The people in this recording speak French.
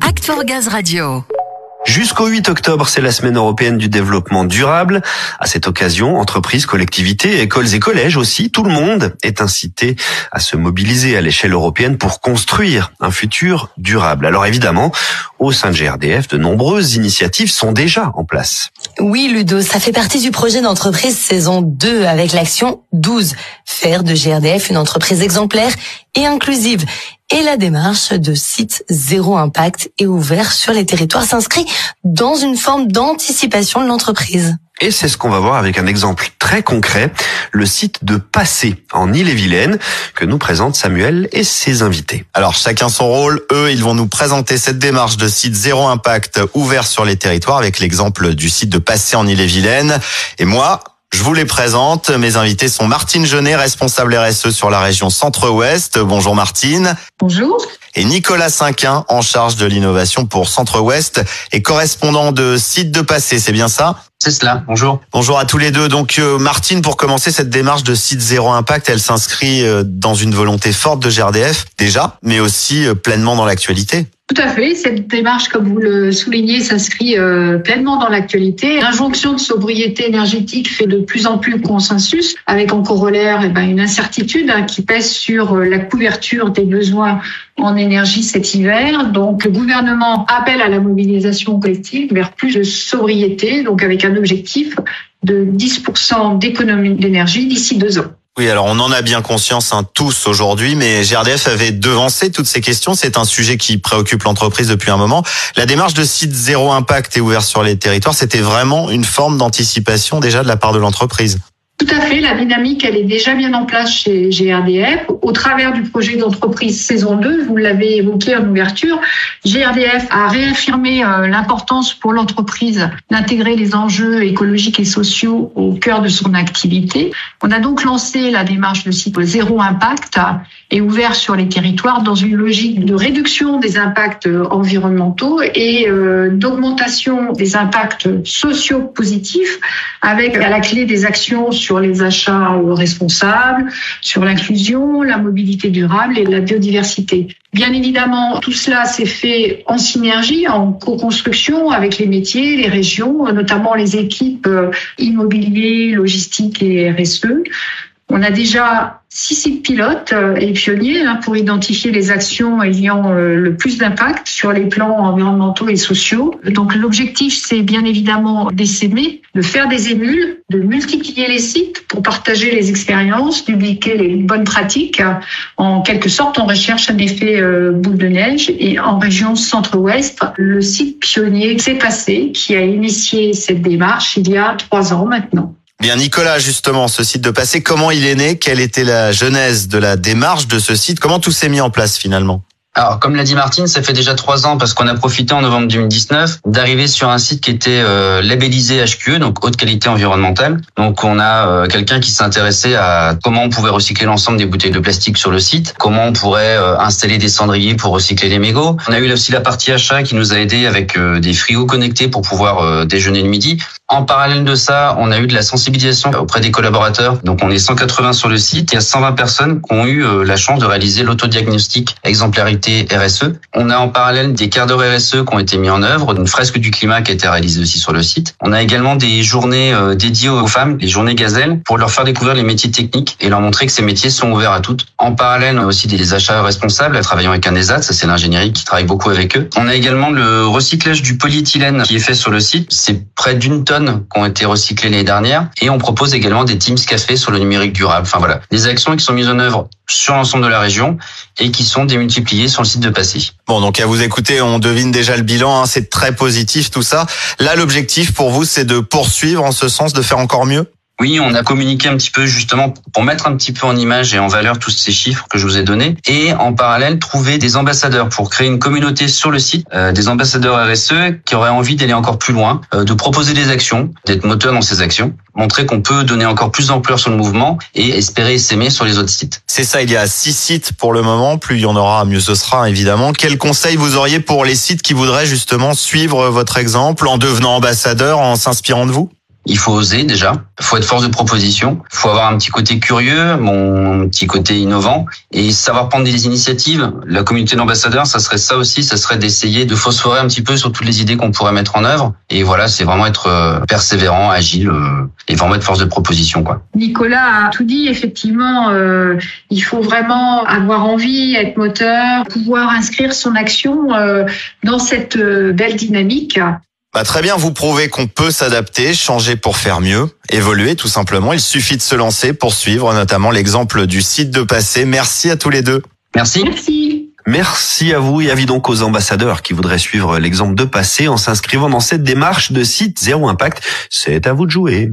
Act for Gaz Radio. Jusqu'au 8 octobre, c'est la semaine européenne du développement durable. À cette occasion, entreprises, collectivités, écoles et collèges aussi, tout le monde est incité à se mobiliser à l'échelle européenne pour construire un futur durable. Alors évidemment, au sein de GRDF, de nombreuses initiatives sont déjà en place. Oui, Ludo, ça fait partie du projet d'entreprise saison 2 avec l'action 12. Faire de GRDF une entreprise exemplaire et inclusive. Et la démarche de site zéro impact et ouvert sur les territoires s'inscrit dans une forme d'anticipation de l'entreprise. Et c'est ce qu'on va voir avec un exemple très concret, le site de Passé en Ille-et-Vilaine que nous présente Samuel et ses invités. Alors chacun son rôle, eux ils vont nous présenter cette démarche de site zéro impact ouvert sur les territoires avec l'exemple du site de Passé en Ille-et-Vilaine. Et moi, je vous les présente. Mes invités sont Martine Genet, responsable RSE sur la région Centre-Ouest. Bonjour Martine. Bonjour. Et Nicolas Cinquin, en charge de l'innovation pour Centre-Ouest et correspondant de Site de Passé. C'est bien ça? C'est cela. Bonjour. Bonjour à tous les deux. Donc euh, Martine, pour commencer cette démarche de site zéro impact, elle s'inscrit euh, dans une volonté forte de GRDF déjà, mais aussi euh, pleinement dans l'actualité. Tout à fait. Cette démarche, comme vous le soulignez, s'inscrit euh, pleinement dans l'actualité. L'injonction de sobriété énergétique fait de plus en plus consensus, avec en corollaire eh ben, une incertitude hein, qui pèse sur euh, la couverture des besoins en énergie cet hiver. Donc, le gouvernement appelle à la mobilisation collective vers plus de sobriété, donc avec un objectif de 10% d'économie d'énergie d'ici deux ans. Oui, alors on en a bien conscience hein, tous aujourd'hui, mais GRDF avait devancé toutes ces questions. C'est un sujet qui préoccupe l'entreprise depuis un moment. La démarche de site zéro impact et ouvert sur les territoires, c'était vraiment une forme d'anticipation déjà de la part de l'entreprise. Tout à fait, la dynamique, elle est déjà bien en place chez GRDF. Au travers du projet d'entreprise saison 2, vous l'avez évoqué en ouverture, GRDF a réaffirmé euh, l'importance pour l'entreprise d'intégrer les enjeux écologiques et sociaux au cœur de son activité. On a donc lancé la démarche de site zéro impact et ouvert sur les territoires dans une logique de réduction des impacts environnementaux et euh, d'augmentation des impacts sociaux positifs avec à la clé des actions sur les achats responsables, sur l'inclusion, la mobilité durable et la biodiversité. Bien évidemment, tout cela s'est fait en synergie, en co-construction avec les métiers, les régions, notamment les équipes euh, immobilier, logistique et RSE. On a déjà six sites pilotes euh, et pionniers hein, pour identifier les actions ayant euh, le plus d'impact sur les plans environnementaux et sociaux. Donc l'objectif, c'est bien évidemment d'essaimer, de faire des émules, de multiplier les sites pour partager les expériences, dupliquer les bonnes pratiques. En quelque sorte, on recherche un effet euh, boule de neige. Et en région centre-ouest, le site pionnier s'est passé, qui a initié cette démarche il y a trois ans maintenant. Bien Nicolas, justement, ce site de passé, comment il est né? Quelle était la genèse de la démarche de ce site? Comment tout s'est mis en place finalement? Alors, comme l'a dit Martine, ça fait déjà trois ans parce qu'on a profité en novembre 2019 d'arriver sur un site qui était euh, labellisé HQE, donc haute qualité environnementale. Donc, on a euh, quelqu'un qui s'intéressait à comment on pouvait recycler l'ensemble des bouteilles de plastique sur le site, comment on pourrait euh, installer des cendriers pour recycler les mégots. On a eu aussi la partie achat qui nous a aidé avec des frigos connectés pour pouvoir déjeuner le midi. En parallèle de ça, on a eu de la sensibilisation auprès des collaborateurs. Donc, on est 180 sur le site. Il y a 120 personnes qui ont eu la chance de réaliser l'autodiagnostic exemplarité RSE. On a en parallèle des quarts d'heure RSE qui ont été mis en œuvre, une fresque du climat qui a été réalisée aussi sur le site. On a également des journées euh, dédiées aux femmes, les journées gazelles, pour leur faire découvrir les métiers techniques et leur montrer que ces métiers sont ouverts à toutes. En parallèle, on a aussi des achats responsables, travaillant avec un ESAT, ça c'est l'ingénierie qui travaille beaucoup avec eux. On a également le recyclage du polyéthylène qui est fait sur le site. C'est près d'une tonne qui ont été recyclées l'année dernière. Et on propose également des Teams Café sur le numérique durable. Enfin voilà, des actions qui sont mises en œuvre sur l'ensemble de la région et qui sont démultipliées sur le site de Passy. Bon, donc à vous écouter, on devine déjà le bilan, hein, c'est très positif tout ça. Là, l'objectif pour vous, c'est de poursuivre en ce sens, de faire encore mieux? Oui, on a communiqué un petit peu justement pour mettre un petit peu en image et en valeur tous ces chiffres que je vous ai donnés et en parallèle trouver des ambassadeurs pour créer une communauté sur le site, euh, des ambassadeurs RSE qui auraient envie d'aller encore plus loin, euh, de proposer des actions, d'être moteur dans ces actions, montrer qu'on peut donner encore plus d'ampleur sur le mouvement et espérer s'aimer sur les autres sites. C'est ça, il y a six sites pour le moment, plus il y en aura, mieux ce sera évidemment. Quel conseil vous auriez pour les sites qui voudraient justement suivre votre exemple en devenant ambassadeur, en s'inspirant de vous? Il faut oser déjà, il faut être force de proposition, il faut avoir un petit côté curieux, mon petit côté innovant et savoir prendre des initiatives. La communauté d'ambassadeurs, ça serait ça aussi, ça serait d'essayer de phosphorer un petit peu sur toutes les idées qu'on pourrait mettre en œuvre. Et voilà, c'est vraiment être euh, persévérant, agile euh, et vraiment être force de proposition. quoi. Nicolas a tout dit, effectivement, euh, il faut vraiment avoir envie, être moteur, pouvoir inscrire son action dans cette belle dynamique. Bah, très bien, vous prouvez qu'on peut s'adapter, changer pour faire mieux, évoluer tout simplement. Il suffit de se lancer, poursuivre notamment l'exemple du site de passé. Merci à tous les deux. Merci. Merci. Merci à vous et avis donc aux ambassadeurs qui voudraient suivre l'exemple de passé en s'inscrivant dans cette démarche de site Zéro Impact. C'est à vous de jouer.